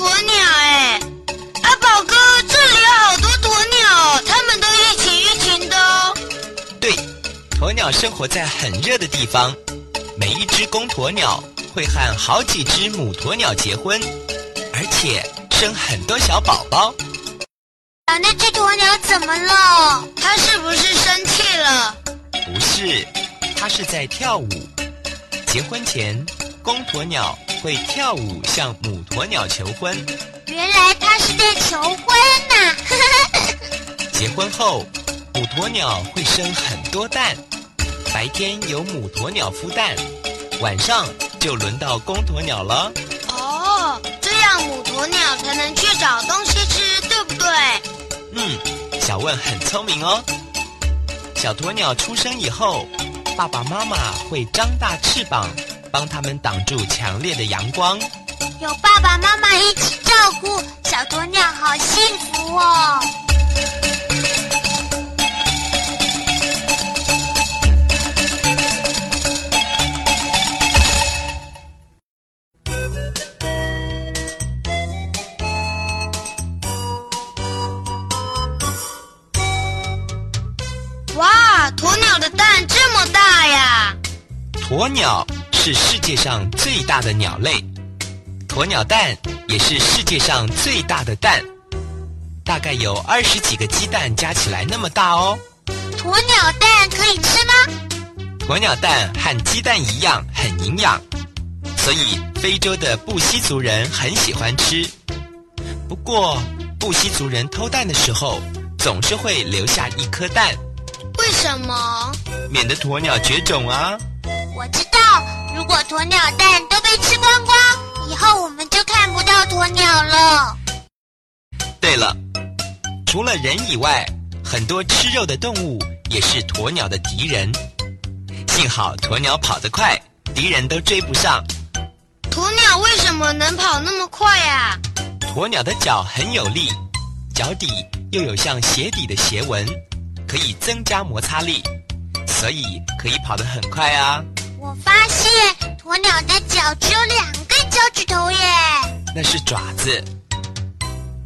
鸵鸟哎！阿宝哥，这里有好多鸵鸟，它们都一群一群的哦。对，鸵鸟生活在很热的地方，每一只公鸵鸟会和好几只母鸵鸟结婚，而且生很多小宝宝。啊，那只鸵鸟怎么了？它是不是生气了？不是，它是在跳舞。结婚前，公鸵鸟会跳舞向母鸵鸟求婚。原来他是在求婚呐、结婚后，母鸵鸟会生很多蛋，白天由母鸵鸟孵蛋，晚上就轮到公鸵鸟了。哦，这样母鸵鸟才能去找东西吃，对不对？嗯，小问很聪明哦。小鸵鸟出生以后，爸爸妈妈会张大翅膀，帮他们挡住强烈的阳光。有爸爸妈妈一起照顾，小鸵鸟好幸福哦。哇，鸵鸟的蛋这么大呀！鸵鸟是世界上最大的鸟类，鸵鸟蛋也是世界上最大的蛋，大概有二十几个鸡蛋加起来那么大哦。鸵鸟蛋可以吃吗？鸵鸟蛋和鸡蛋一样很营养，所以非洲的布希族人很喜欢吃。不过，布希族人偷蛋的时候，总是会留下一颗蛋，为什么？免得鸵鸟绝种啊。我知道，如果鸵鸟蛋都被吃光光，以后我们就看不到鸵鸟了。对了，除了人以外，很多吃肉的动物也是鸵鸟的敌人。幸好鸵鸟跑得快，敌人都追不上。鸵鸟为什么能跑那么快呀、鸵鸟的脚很有力，脚底又有像鞋底的鞋纹，可以增加摩擦力，所以可以跑得很快啊。我发现鸵鸟的脚只有两个脚趾头耶，那是爪子，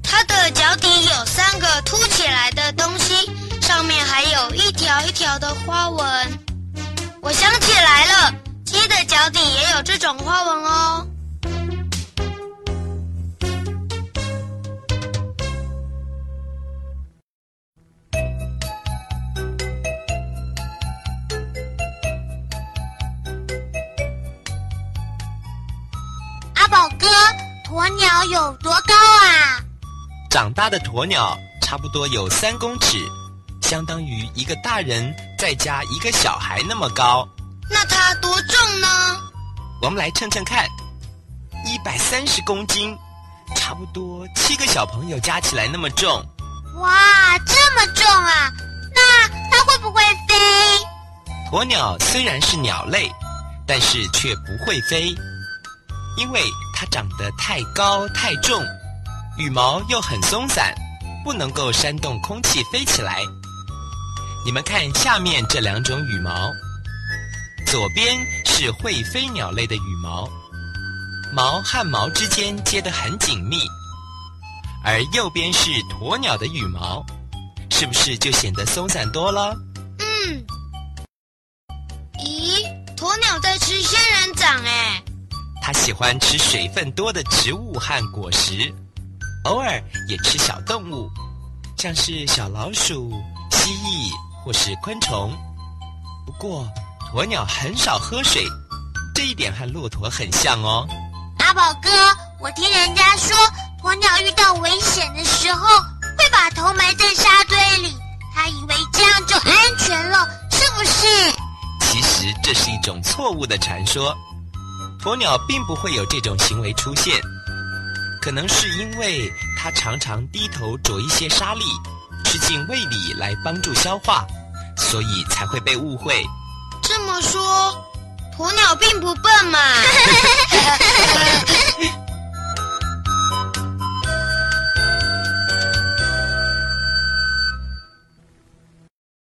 它的脚底有三个凸起来的东西，上面还有一条一条的花纹。我想起来了，鸡的脚底也有这种宝哥，鸵鸟有多高啊？长大的鸵鸟差不多有三公尺，相当于一个大人再加一个小孩那么高。那它多重呢？我们来称称看，一百三十公斤，差不多七个小朋友加起来那么重。哇，这么重啊！那它会不会飞？鸵鸟虽然是鸟类，但是却不会飞，因为它长得太高太重，羽毛又很松散，不能够扇动空气飞起来。你们看下面这两种羽毛，左边是会飞鸟类的羽毛，毛和毛之间接得很紧密，而右边是鸵鸟的羽毛，是不是就显得松散多了？嗯。咦，鸵鸟在吃仙人掌哎！它喜欢吃水分多的植物和果实，偶尔也吃小动物，像是小老鼠、蜥蜴或是昆虫。不过，鸵鸟很少喝水，这一点和骆驼很像哦。阿宝哥，我听人家说，鸵鸟遇到危险的时候会把头埋在沙堆里，它以为这样就安全了，是不是？其实这是一种错误的传说，鸵鸟并不会有这种行为出现，可能是因为它常常低头啄一些沙粒，吃进胃里来帮助消化，所以才会被误会。这么说，鸵鸟并不笨嘛？